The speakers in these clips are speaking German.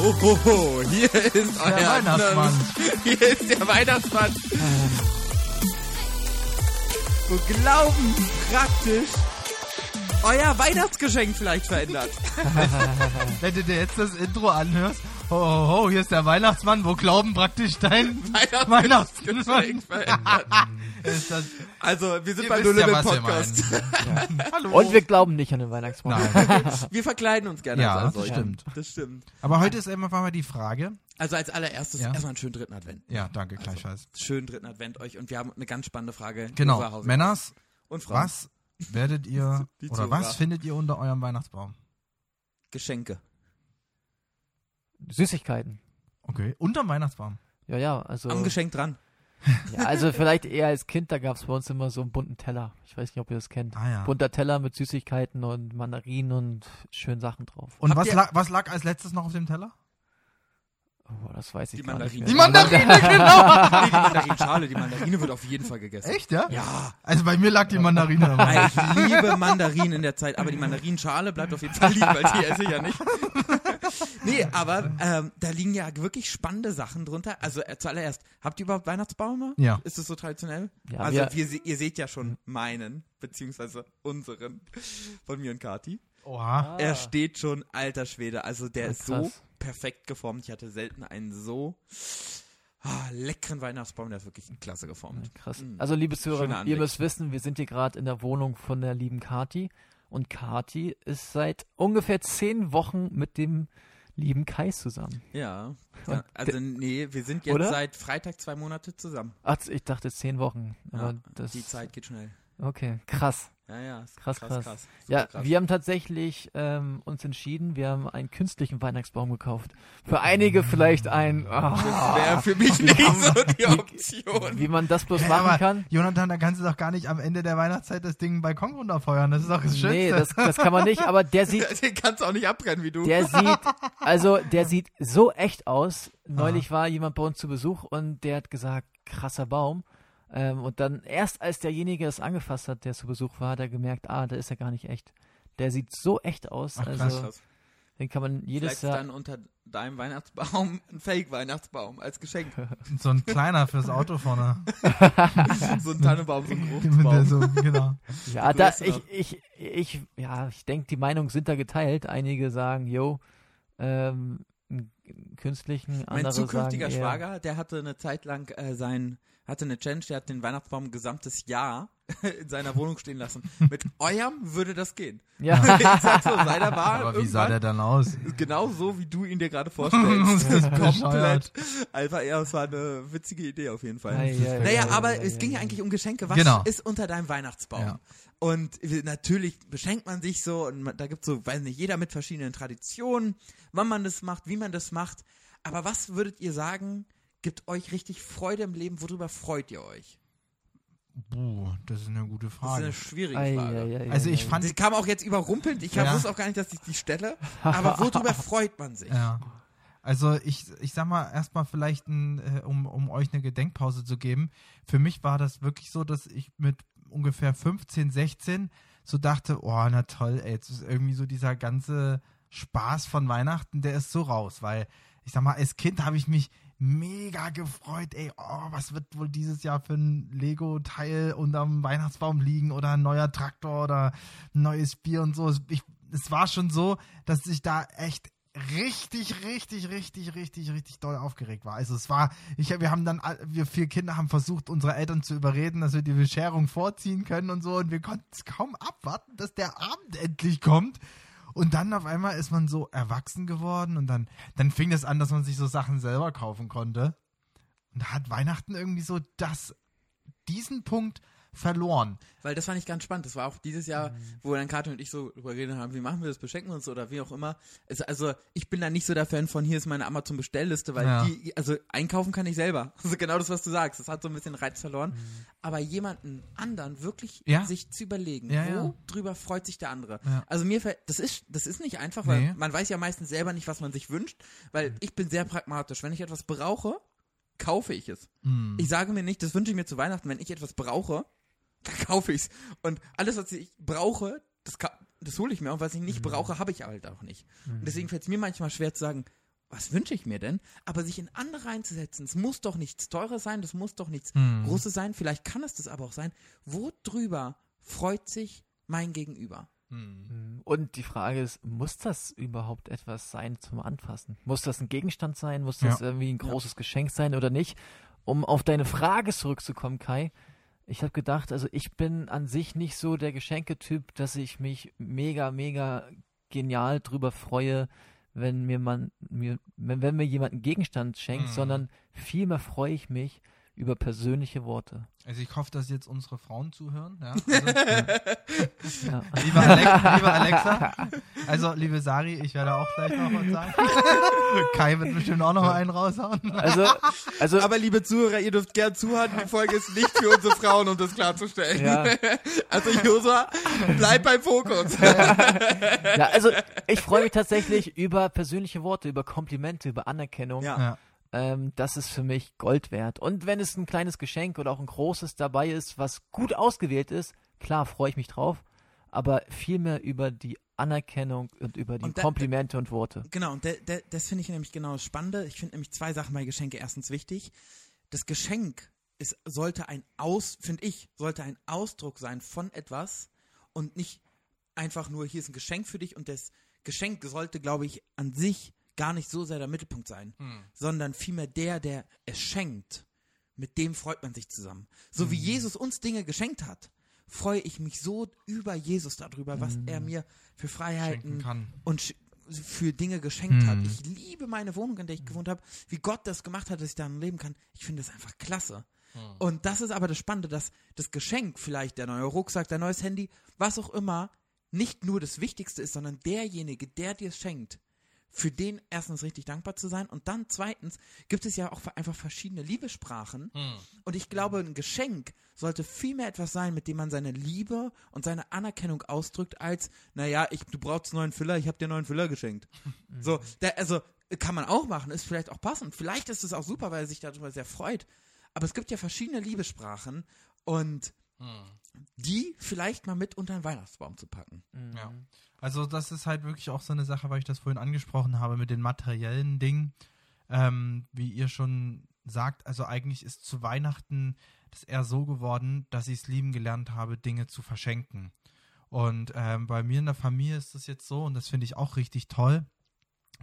Ho, ho, ho, hier ist euer Weihnachtsmann. Hier ist der Weihnachtsmann. Wo Glauben praktisch euer Weihnachtsgeschenk vielleicht verändert. Wenn du dir jetzt das Intro anhörst, ho, ho, ho, hier ist der Weihnachtsmann, wo Glauben praktisch dein Weihnachtsgeschenk verändert. ist. Das, Also, wir sind ihr bei wisst Null ja, wir Podcast. Hallo. Und wir glauben nicht an den Weihnachtsmann. Nein. Wir verkleiden uns gerne Ja, als das solche. stimmt. Das stimmt. Aber heute ist einfach mal die Frage. Also als allererstes Ja. erstmal einen schönen dritten Advent. Ja, danke, gleichfalls. Schönen dritten Advent euch und wir haben eine ganz spannende Frage. Genau. Männers, und Frauen. was werdet ihr Die oder was findet ihr unter eurem Weihnachtsbaum? Geschenke. Süßigkeiten. Okay, unterm Weihnachtsbaum. Ja, ja, also. Am Geschenk dran. Ja, also vielleicht eher als Kind, da gab es bei uns immer so einen bunten Teller. Ich weiß nicht, ob ihr das kennt. Ah ja. Bunter Teller mit Süßigkeiten und Mandarinen und schönen Sachen drauf. Und Habt was, lag, was lag als letztes noch auf dem Teller? Oh, das weiß ich Die gar nicht Mandarinen. mehr. Die Mandarine, genau. Nee, die Mandarinschale, die Mandarine wird auf jeden Fall gegessen. Echt, ja? Ja. Also bei mir lag die Mandarine. Ich liebe Mandarinen in der Zeit, aber die Mandarinschale bleibt auf jeden Fall liegen, weil die esse ich ja nicht. Nee, aber ähm, da liegen ja wirklich spannende Sachen drunter. Also äh, zuallererst, habt ihr überhaupt Weihnachtsbaume? Ja. Ist das so traditionell? Ja, also wir- wir, ihr seht ja schon meinen, beziehungsweise unseren von mir und Kati. Oha. Er steht schon, alter Schwede. Also der Ah, ist so perfekt geformt. Ich hatte selten einen so ah, leckeren Weihnachtsbaum. Der ist wirklich klasse geformt. Krass. Mm. Also, liebe Zuhörer, ihr müsst wissen, wir sind hier gerade in der Wohnung von der lieben Kati. Und Kati ist seit ungefähr zehn Wochen mit dem lieben Kai zusammen. Ja. Also nee, wir sind jetzt Oder? seit Freitag zwei Monate zusammen. Ach, ich dachte zehn Wochen. Aber Ja, das, die Zeit geht schnell. Okay, krass. Ja, ja. ist Krass, krass. Super Ja, krass. wir haben tatsächlich ähm, uns entschieden, wir haben einen künstlichen Weihnachtsbaum gekauft. Für einige vielleicht ein, das ah, wäre für mich nicht so die Option. wie man das bloß Hä, machen kann. Jonathan, da kannst du doch gar nicht am Ende der Weihnachtszeit das Ding im Balkon runterfeuern. Das ist doch das Schönste. Nee, das, das kann man nicht, aber der sieht, Den kannst du auch nicht abbrennen wie du. der sieht, also der sieht so echt aus. Neulich war jemand bei uns zu Besuch und der hat gesagt, krasser Baum. Ähm, und dann erst als derjenige das angefasst hat, der zu Besuch war, hat er gemerkt, ah, der ist ja gar nicht echt. Der sieht so echt aus. Ach, krass. also Krass. den kann man jedes Vielleicht Jahr. dann unter deinem Weihnachtsbaum ein Fake-Weihnachtsbaum als Geschenk. So ein kleiner fürs Auto vorne. so ein Tannenbaum, so ein Fruchtbaum. so, genau. Ja, da, ich, ich, ich, ja, ich denke, die Meinungen sind da geteilt. Einige sagen, yo, ähm, einen künstlichen, Mein andere zukünftiger sagen Schwager, der hatte eine Zeit lang äh, sein, hatte eine Challenge, der hat den Weihnachtsbaum ein gesamtes Jahr in seiner Wohnung stehen lassen. Mit eurem würde das gehen. Ja, ich sag so, seiner war Aber wie sah der dann aus? genau so, wie du ihn dir gerade vorstellst. Das ist Komplett. Einfach, ja, es war eine witzige Idee auf jeden Fall. Ei, ei, Naja, ei, aber ei, es ging ja ei. eigentlich um Geschenke. Was Genau. ist unter deinem Weihnachtsbaum? Ja. Und natürlich beschenkt man sich so und da gibt's so, weiß nicht, jeder mit verschiedenen Traditionen, wann man das macht, wie man das macht. Aber was würdet ihr sagen, gibt euch richtig Freude im Leben? Worüber freut ihr euch? Buh, das ist eine gute Das ist Frage. eine schwierige Ei, Frage. ei, ei, Also ei, ich ei. fand, Sie kam auch jetzt überrumpelnd. Ich Ja. wusste auch gar nicht, dass ich die stelle. Aber worüber freut man sich? ja. Also ich, ich sag mal erstmal vielleicht, ein, äh, um, um euch eine Gedenkpause zu geben. Für mich war das wirklich so, dass ich mit ungefähr 15, 16 so dachte, oh, na toll, ey, jetzt ist irgendwie so dieser ganze Spaß von Weihnachten, der ist so raus, weil ich sag mal, als Kind habe ich mich mega gefreut, ey, oh, was wird wohl dieses Jahr für ein Lego-Teil unterm Weihnachtsbaum liegen oder ein neuer Traktor oder ein neues Bier und so. Ich, es war schon so, dass ich da echt richtig, richtig, richtig, richtig, richtig doll aufgeregt war. Also es war, ich, wir haben dann, wir vier Kinder haben versucht, unsere Eltern zu überreden, dass wir die Bescherung vorziehen können und so und wir konnten es kaum abwarten, dass der Abend endlich kommt. Und dann auf einmal ist man so erwachsen geworden und dann, dann fing es an, dass man sich so Sachen selber kaufen konnte. Und da hat Weihnachten irgendwie so das, diesen Punkt verloren. Weil das fand ich ganz spannend. Das war auch dieses Jahr, wo dann Kathi und ich so drüber geredet haben, wie machen wir das, beschenken wir uns oder wie auch immer. Es, also ich bin da nicht so der Fan von, hier ist meine Amazon-Bestellliste, weil Ja. die, also einkaufen kann ich selber. Also genau das, was du sagst. Das hat so ein bisschen Reiz verloren. Aber jemanden anderen wirklich Ja. sich zu überlegen, Ja, wo drüber freut sich der andere. Also mir fällt, das ist, das ist nicht einfach, weil Nee. man weiß ja meistens selber nicht, was man sich wünscht, weil ich bin sehr pragmatisch. Wenn ich etwas brauche, kaufe ich es. Hm. Ich sage mir nicht, das wünsche ich mir zu Weihnachten, wenn ich etwas brauche, dann kaufe ich's. Und alles, was ich brauche, das, das hole ich mir. Und was ich nicht brauche, habe ich halt auch nicht. Und deswegen fällt es mir manchmal schwer zu sagen, was wünsche ich mir denn? Aber sich in andere reinzusetzen, es muss doch nichts Teures sein, das muss doch nichts Hm. Großes sein, vielleicht kann es das aber auch sein. Wo drüber freut sich mein Gegenüber? Hm. Und die Frage ist, muss das überhaupt etwas sein zum Anfassen? Muss das ein Gegenstand sein? Muss das Ja. irgendwie ein großes Geschenk sein oder nicht? Um auf deine Frage zurückzukommen, Kai, ich habe gedacht, also ich bin an sich nicht so der Geschenketyp, dass ich mich mega, mega genial drüber freue, wenn mir man mir, wenn, wenn mir jemand einen Gegenstand schenkt, Mhm. sondern vielmehr freue ich mich über persönliche Worte. Also ich hoffe, dass jetzt unsere Frauen zuhören. Ja? Also, Ja. Lieber, Alex, lieber Alexa, also liebe Sari, ich werde auch gleich noch was sagen. Kai wird bestimmt auch noch einen raushauen. Also, also Aber liebe Zuhörer, ihr dürft gern zuhören. Die Folge ist nicht für unsere Frauen, um das klarzustellen. Ja. Also Josua, bleib beim Fokus. Ja, also ich freue mich tatsächlich über persönliche Worte, über Komplimente, über Anerkennung. Ja. Ja. Ähm, das ist für mich Gold wert. Und wenn es ein kleines Geschenk oder auch ein großes dabei ist, was gut ausgewählt ist, klar freue ich mich drauf, aber vielmehr über die Anerkennung und über die Und da- Komplimente und Worte. Genau, und de, de, das finde ich nämlich genau das Spannende. Ich finde nämlich zwei Sachen bei Geschenke erstens wichtig. Das Geschenk ist, sollte ein Aus, finde ich, sollte ein Ausdruck sein von etwas und nicht einfach nur, hier ist ein Geschenk für dich und das Geschenk sollte, glaube ich, an sich gar nicht so sehr der Mittelpunkt sein, sondern vielmehr der, der es schenkt. Mit dem freut man sich zusammen. So wie Jesus uns Dinge geschenkt hat, freue ich mich so über Jesus darüber, was er mir für Freiheiten und für Dinge geschenkt hat. Hm. Ich liebe meine Wohnung, in der ich gewohnt habe, wie Gott das gemacht hat, dass ich darin leben kann. Ich finde das einfach klasse. Und das ist aber das Spannende, dass das Geschenk, vielleicht der neue Rucksack, der neues Handy, was auch immer, nicht nur das Wichtigste ist, sondern derjenige, der dir es schenkt, für den erstens richtig dankbar zu sein und dann zweitens gibt es ja auch einfach verschiedene Liebessprachen und ich glaube, ein Geschenk sollte viel mehr etwas sein, mit dem man seine Liebe und seine Anerkennung ausdrückt, als, naja, ich, du brauchst einen neuen Füller, ich habe dir einen neuen Füller geschenkt. So, der, also kann man auch machen, ist vielleicht auch passend. Vielleicht ist es auch super, weil er sich darüber sehr freut. Aber es gibt ja verschiedene Liebessprachen und die vielleicht mal mit unter den Weihnachtsbaum zu packen. Ja. Also das ist halt wirklich auch so eine Sache, weil ich das vorhin angesprochen habe mit den materiellen Dingen. Ähm, wie ihr schon sagt, also eigentlich ist zu Weihnachten das eher so geworden, dass ich es lieben gelernt habe, Dinge zu verschenken. Und ähm, bei mir in der Familie ist das jetzt so und das finde ich auch richtig toll.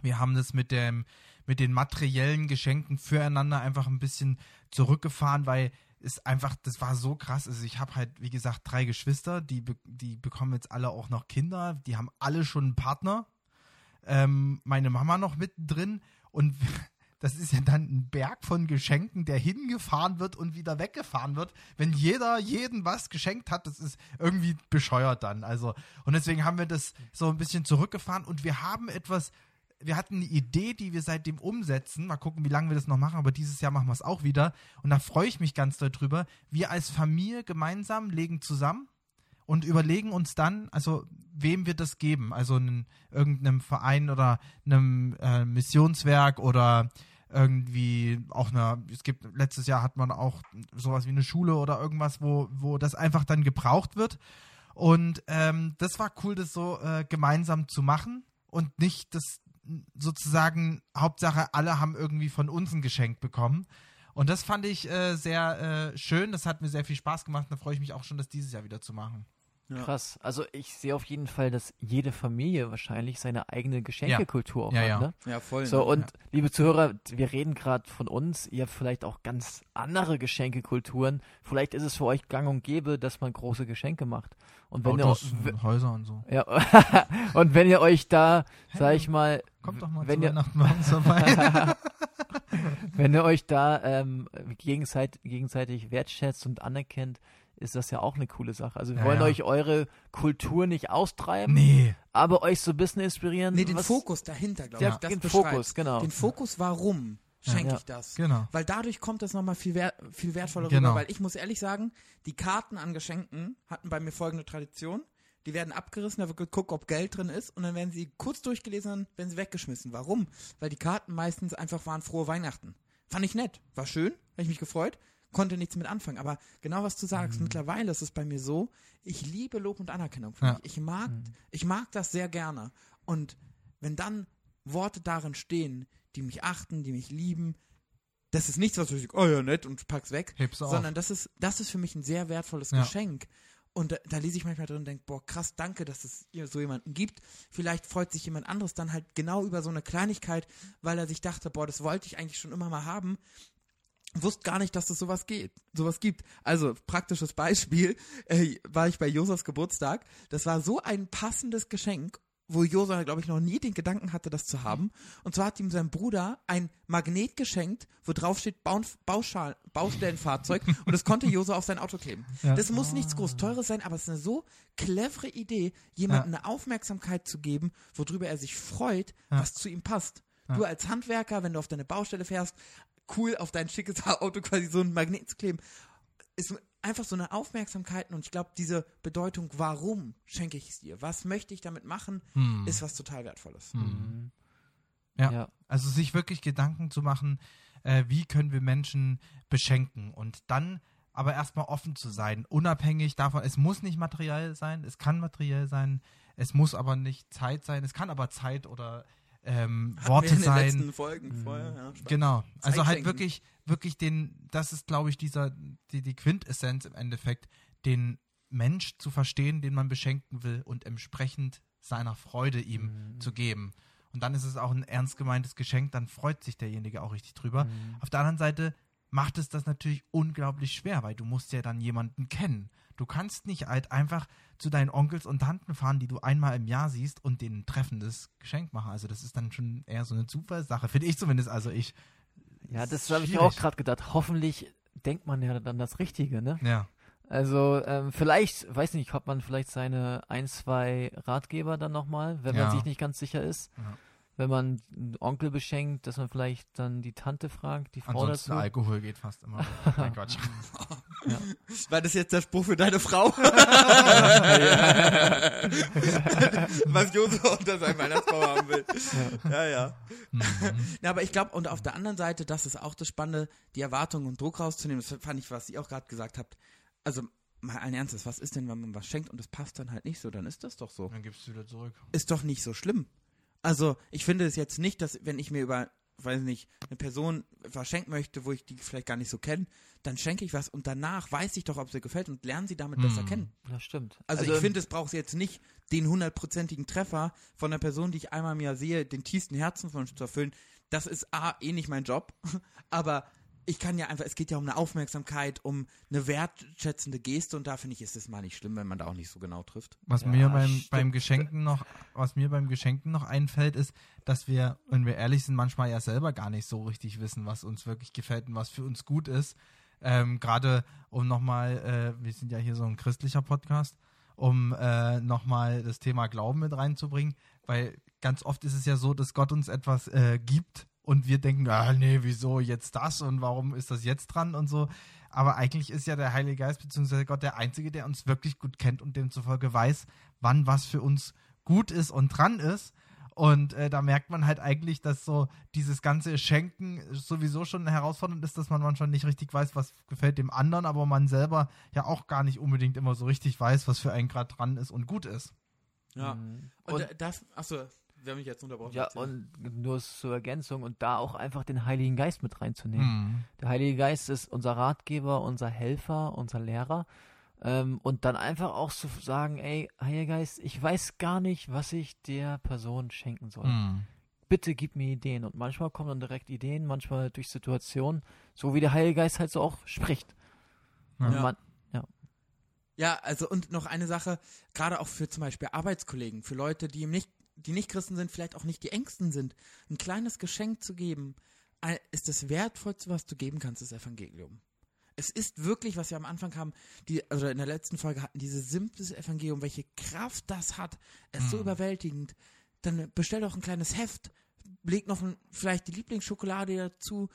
Wir haben das mit dem mit den materiellen Geschenken füreinander einfach ein bisschen zurückgefahren, weil es einfach, das war so krass. Also ich habe halt, wie gesagt, drei Geschwister, die, die bekommen jetzt alle auch noch Kinder, die haben alle schon einen Partner. Ähm, meine Mama noch mittendrin und das ist ja dann ein Berg von Geschenken, der hingefahren wird und wieder weggefahren wird. Wenn jeder jeden was geschenkt hat, das ist irgendwie bescheuert dann. Also, und deswegen haben wir das so ein bisschen zurückgefahren und wir haben etwas wir hatten eine Idee, die wir seitdem umsetzen. Mal gucken, wie lange wir das noch machen, aber dieses Jahr machen wir es auch wieder. Und da freue ich mich ganz doll drüber. Wir als Familie gemeinsam legen zusammen und überlegen uns dann, also wem wir das geben. Also einen, irgendeinem Verein oder einem äh, Missionswerk oder irgendwie auch eine, es gibt, letztes Jahr hat man auch sowas wie eine Schule oder irgendwas, wo, wo das einfach dann gebraucht wird. Und ähm, das war cool, das so äh, gemeinsam zu machen und nicht das sozusagen, Hauptsache, alle haben irgendwie von uns ein Geschenk bekommen. Und das fand ich äh, sehr äh, schön, das hat mir sehr viel Spaß gemacht da freue ich mich auch schon, das dieses Jahr wieder zu machen. Ja. Krass. Also ich sehe auf jeden Fall, dass jede Familie wahrscheinlich seine eigene Geschenkekultur auch Ja, hat. ja. Ne? Ja, voll. So, ne? und liebe Zuhörer, wir reden gerade von uns, ihr habt vielleicht auch ganz andere Geschenkekulturen. Vielleicht ist es für euch gang und gäbe, dass man große Geschenke macht. Und wenn Autos, ihr, w- Häuser und so. ja, und wenn ihr euch da, sag ich mal, Kommt doch mal wenn zu ihr, vorbei. wenn ihr euch da ähm, gegenseitig, gegenseitig wertschätzt und anerkennt, ist das ja auch eine coole Sache. Also wir Ja, wollen ja. euch eure Kultur nicht austreiben, nee. aber euch so ein bisschen inspirieren. nee, den Fokus dahinter, glaube Ja, ich. Das den. Fokus, genau. Den Fokus, warum schenke Ja. ich das? Genau. Weil dadurch kommt das nochmal viel, wer viel wertvoller Genau. rüber. Weil ich muss ehrlich sagen, die Karten an Geschenken hatten bei mir folgende Tradition. Die werden abgerissen, da wird geguckt, ob Geld drin ist und dann werden sie kurz durchgelesen, dann werden sie weggeschmissen. Warum? Weil die Karten meistens einfach waren frohe Weihnachten. Fand ich nett, war schön, habe ich mich gefreut, konnte nichts mit anfangen. Aber genau was du sagst, mittlerweile ist es bei mir so, ich liebe Lob und Anerkennung. Für Ja. mich. Ich mag, ich mag das sehr gerne. Und wenn dann Worte darin stehen, die mich achten, die mich lieben, das ist nichts, was ich, oh ja, nett und pack's weg, Heb's auf. sondern das ist, das ist für mich ein sehr wertvolles Ja. Geschenk. Und da, da lese ich manchmal drin und denke, boah, krass, danke, dass es hier so jemanden gibt. Vielleicht freut sich jemand anderes dann halt genau über so eine Kleinigkeit, weil er sich dachte, boah, das wollte ich eigentlich schon immer mal haben. Wusste gar nicht, dass es sowas geht, sowas gibt. Also, praktisches Beispiel, äh, war ich bei Josas Geburtstag. Das war so ein passendes Geschenk, wo Josa, glaube ich, noch nie den Gedanken hatte, das zu haben. Und zwar hat ihm sein Bruder ein Magnet geschenkt, wo drauf steht Bauschal Baustellenfahrzeug und das konnte Josa auf sein Auto kleben. Ja. Das muss nichts groß Teures sein, aber es ist eine so clevere Idee, jemandem Ja. eine Aufmerksamkeit zu geben, worüber er sich freut, Ja. was zu ihm passt. Du als Handwerker, wenn du auf deine Baustelle fährst, cool auf dein schickes Auto quasi so einen Magnet zu kleben, ist einfach so eine Aufmerksamkeit und ich glaube, diese Bedeutung, warum schenke ich es dir? Was möchte ich damit machen, Hm. ist was total Wertvolles. Mhm. Ja. Ja. Also sich wirklich Gedanken zu machen, äh, wie können wir Menschen beschenken und dann aber erstmal offen zu sein, unabhängig davon, es muss nicht materiell sein, es kann materiell sein, es muss aber nicht Zeit sein, es kann aber Zeit oder ähm, Worte wir in den sein. letzten Folgen vorher, ja. Genau. Also halt wirklich, wirklich den, das ist, glaube ich, dieser, die, die Quintessenz im Endeffekt, den Mensch zu verstehen, den man beschenken will und entsprechend seiner Freude ihm Mhm. zu geben. Und dann ist es auch ein ernst gemeintes Geschenk, dann freut sich derjenige auch richtig drüber. Mhm. Auf der anderen Seite macht es das natürlich unglaublich schwer, weil du musst ja dann jemanden kennen. Du kannst nicht halt einfach zu deinen Onkels und Tanten fahren, die du einmal im Jahr siehst und denen ein treffendes Geschenk machen. Also das ist dann schon eher so eine Zufallssache, finde ich zumindest. Also ich, Ja, Das habe ich auch gerade gedacht. Hoffentlich denkt man ja dann das Richtige, ne? ja. Also ähm, vielleicht, weiß nicht, hat man vielleicht seine ein, zwei Ratgeber dann nochmal, wenn Ja. man sich nicht ganz sicher ist. Ja. Wenn man einen Onkel beschenkt, dass man vielleicht dann die Tante fragt, die Frau Ansonsten dazu. Alkohol geht fast immer. mein Gott. War das jetzt der Spruch für deine Frau? Was Josef unter seinem Weihnachtsbaum haben will. Ja, ja. Mhm. Ja, aber ich glaube, und auf der anderen Seite, das ist auch das Spannende, die Erwartungen und Druck rauszunehmen. Das fand ich, was ihr auch gerade gesagt habt. Also, mal allen Ernstes, was ist denn, wenn man was schenkt und es passt dann halt nicht so? Dann ist das doch so. Dann gibst du wieder zurück. Ist doch nicht so schlimm. Also, ich finde es jetzt nicht, dass, wenn ich mir über, weiß nicht, eine Person was schenken möchte, wo ich die vielleicht gar nicht so kenne, dann schenke ich was und danach weiß ich doch, ob sie gefällt und lerne sie damit besser Hm. kennen. Das stimmt. Also, ich finde, es braucht jetzt nicht den hundertprozentigen Treffer von einer Person, die ich einmal im Jahr sehe, den tiefsten Herzenswunsch zu erfüllen. Das ist A, eh nicht mein Job, aber ich kann ja einfach, es geht ja um eine Aufmerksamkeit, um eine wertschätzende Geste und da finde ich, ist es mal nicht schlimm, wenn man da auch nicht so genau trifft. Was Ja, mir beim, stimmt. beim Geschenken noch, was mir beim Geschenken noch einfällt, ist, dass wir, wenn wir ehrlich sind, manchmal ja selber gar nicht so richtig wissen, was uns wirklich gefällt und was für uns gut ist. Ähm, Gerade um nochmal, äh, wir sind ja hier so ein christlicher Podcast, um äh, nochmal das Thema Glauben mit reinzubringen, weil ganz oft ist es ja so, dass Gott uns etwas äh, gibt und wir denken, ah nee, wieso jetzt das und warum ist das jetzt dran und so. Aber eigentlich ist ja der Heilige Geist bzw. Gott der Einzige, der uns wirklich gut kennt und demzufolge weiß, wann was für uns gut ist und dran ist. Und äh, da merkt man halt eigentlich, dass so dieses ganze Schenken sowieso schon herausfordernd ist, dass man manchmal nicht richtig weiß, was gefällt dem anderen, aber man selber ja auch gar nicht unbedingt immer so richtig weiß, was für einen gerade dran ist und gut ist. Ja. Mhm. Und, Und, äh, das, achso, wir haben mich jetzt unterbrochen. ja, und nur zur Ergänzung und da auch einfach den Heiligen Geist mit reinzunehmen. Hm. Der Heilige Geist ist unser Ratgeber, unser Helfer, unser Lehrer. Ähm, und dann einfach auch zu sagen, ey, Heiliger Geist, ich weiß gar nicht, was ich der Person schenken soll. Hm. Bitte gib mir Ideen. Und manchmal kommen dann direkt Ideen, manchmal durch Situationen, so wie der Heilige Geist halt so auch spricht. Ja. Und Ja. man, Ja, also und noch eine Sache, gerade auch für zum Beispiel Arbeitskollegen, für Leute, die nicht, die nicht Christen sind, vielleicht auch nicht die Ängsten sind, ein kleines Geschenk zu geben, äh, ist das Wertvollste, was du geben kannst, das Evangelium. Es ist wirklich, was wir am Anfang haben, die, also in der letzten Folge hatten, dieses simples Evangelium, welche Kraft das hat, es ist so Mhm. überwältigend. Dann bestell doch ein kleines Heft, leg noch ein, vielleicht die Lieblingsschokolade dazu.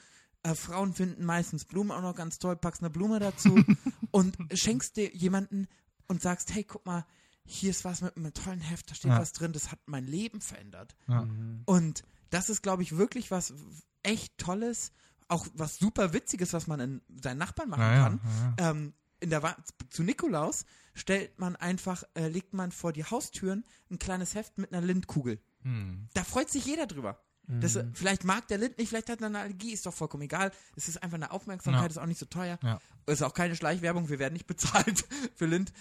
Äh, Frauen finden meistens Blumen auch noch ganz toll, packst eine Blume dazu und schenkst dir jemanden und sagst, hey, guck mal, hier ist was mit einem tollen Heft, da steht Ja. was drin, das hat mein Leben verändert. Ja. Mhm. Und das ist, glaube ich, wirklich was echt Tolles, auch was super Witziges, was man in seinen Nachbarn machen Ja, kann. ja, ja. Ähm, in der Wa zu Nikolaus stellt man einfach, äh, legt man vor die Haustüren ein kleines Heft mit einer Lindkugel. Hm. Da freut sich jeder drüber. Das, vielleicht mag der Lind nicht, vielleicht hat er eine Allergie, ist doch vollkommen egal. Es ist einfach eine Aufmerksamkeit, Ja. ist auch nicht so teuer. Ja. Ist auch keine Schleichwerbung, wir werden nicht bezahlt für Lind.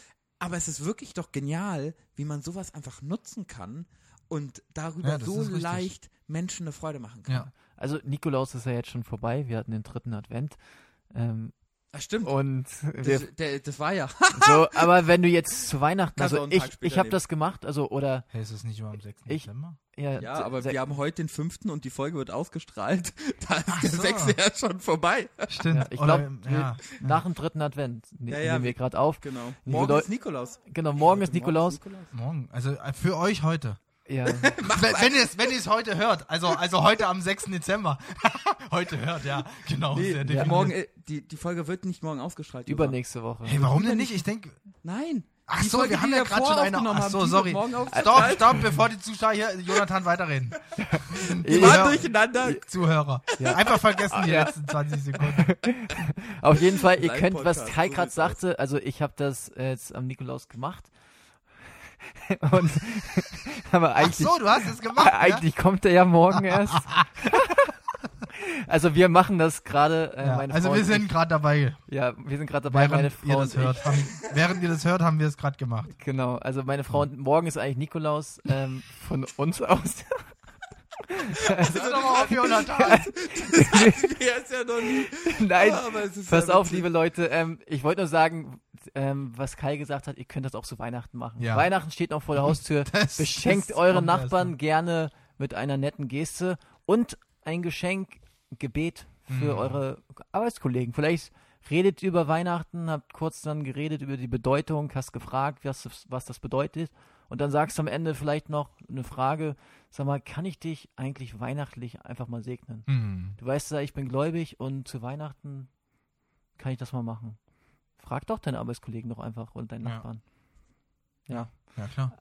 Aber es ist wirklich doch genial, wie man sowas einfach nutzen kann und darüber Ja, so leicht Menschen eine Freude machen kann. Ja. Also Nikolaus ist ja jetzt schon vorbei. Wir hatten den dritten Advent. Ähm, Das stimmt. und wir, das, der, das war ja. so, aber wenn du jetzt zu Weihnachten, Kannst also ich, ich habe das gemacht, also oder Hey, ist es nicht immer am 6. Ich- Dezember? ja, Ja, aber wir haben heute den fünften und die Folge wird ausgestrahlt. Da ist der so. sechste ja schon vorbei. Stimmt. Ja, ich Oder, glaub, ja. nach dem dritten Advent ne, Ja, ja. nehmen wir gerade auf. Genau. Morgen ist Nikolaus. Genau, morgen ist Nikolaus. Morgen. Also äh, für euch heute. Ja, wenn, wenn ihr es wenn ihr es heute hört, also also heute am 6. Dezember. heute hört, ja, genau. Nee, sehr ja, morgen, äh, die, die Folge wird nicht morgen ausgestrahlt. Übernächste Woche. Hey, warum denn nicht? Ich denke, Nein. ach Die so, Folge, wir haben die ja gerade schon eine. Ach so, die sorry. Stopp, stopp, bevor die Zuschauer hier Jonathan weiterreden. Wir Ja. waren durcheinander. Zuhörer. Einfach vergessen die Ja. letzten 20 Sekunden. Auf jeden Fall, ihr könnt, was Live-Podcast, Kai gerade sagte, also ich habe das äh, jetzt am Nikolaus gemacht. Und aber Ach eigentlich, so, du hast es gemacht. ja? eigentlich kommt er ja morgen erst. also wir machen das gerade, äh, Ja, meine also Frau wir sind gerade dabei. ja, wir sind gerade dabei, meine Während Frau ihr das hört, haben, während ihr das hört, haben wir es gerade gemacht. Genau, also meine Frau und morgen ist eigentlich Nikolaus ähm, von uns aus. Also, doch mal auf, Jonathan. Ist ja noch nie. Nein, Aber es ist pass ja auf, witzig. liebe Leute. Ähm, ich wollte nur sagen, ähm, was Kai gesagt hat, ihr könnt das auch zu Weihnachten machen. Ja. Weihnachten steht noch vor der Haustür. Das- Beschenkt das eure Nachbarn noch. gerne mit einer netten Geste und ein Geschenk, ein Gebet für Mhm. eure Arbeitskollegen. Vielleicht redet über Weihnachten, habt kurz dann geredet über die Bedeutung, hast gefragt, was, das- was das bedeutet. Und dann sagst du am Ende vielleicht noch eine Frage, sag mal, kann ich dich eigentlich weihnachtlich einfach mal segnen? Hm. Du weißt ja, ich bin gläubig und zu Weihnachten kann ich das mal machen. Frag doch deine Arbeitskollegen doch einfach und deinen Ja. Nachbarn. Ja. Ja, klar.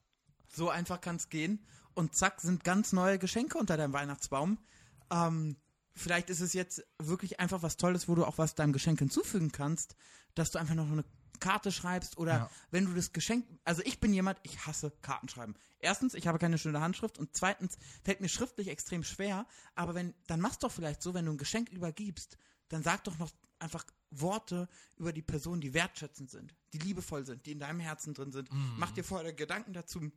So einfach kann es gehen. Und zack, sind ganz neue Geschenke unter deinem Weihnachtsbaum. Ähm, vielleicht ist es jetzt wirklich einfach was Tolles, wo du auch was deinem Geschenk hinzufügen kannst, dass du einfach noch eine Karte schreibst oder Ja. wenn du das Geschenk, also ich bin jemand, ich hasse Kartenschreiben. Erstens, ich habe keine schöne Handschrift und zweitens fällt mir schriftlich extrem schwer, aber wenn, dann mach's doch vielleicht so, wenn du ein Geschenk übergibst, dann sag doch noch einfach Worte über die Person, die wertschätzend sind, die liebevoll sind, die in deinem Herzen drin sind. Mach dir vorher Gedanken dazu,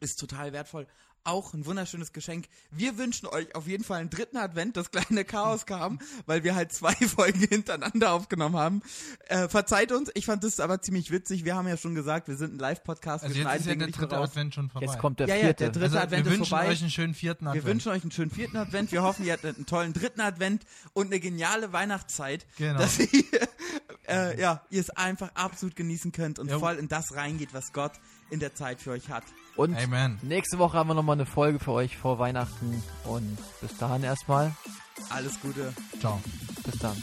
ist total wertvoll. Auch ein wunderschönes Geschenk. Wir wünschen euch auf jeden Fall einen dritten Advent, das kleine Chaos kam, weil wir halt zwei Folgen hintereinander aufgenommen haben. Äh, verzeiht uns, ich fand das aber ziemlich witzig. Wir haben ja schon gesagt, wir sind ein Live-Podcast. Also wir jetzt ist ja schneiden der dritte raus. Advent schon vorbei. Jetzt kommt der Ja, ja, vierte. der dritte also, Advent wir ist wünschen vorbei. euch einen schönen vierten Wir Advent. wünschen euch einen schönen vierten Advent. Wir hoffen, ihr hattet einen tollen dritten Advent und eine geniale Weihnachtszeit, Genau. dass ihr, äh, ja, ihr es einfach absolut genießen könnt und Ja. voll in das reingeht, was Gott in der Zeit für euch hat. und Amen. nächste Woche haben wir nochmal eine Folge für euch vor Weihnachten. Und bis dahin erstmal. Alles Gute. Ciao. Bis dann.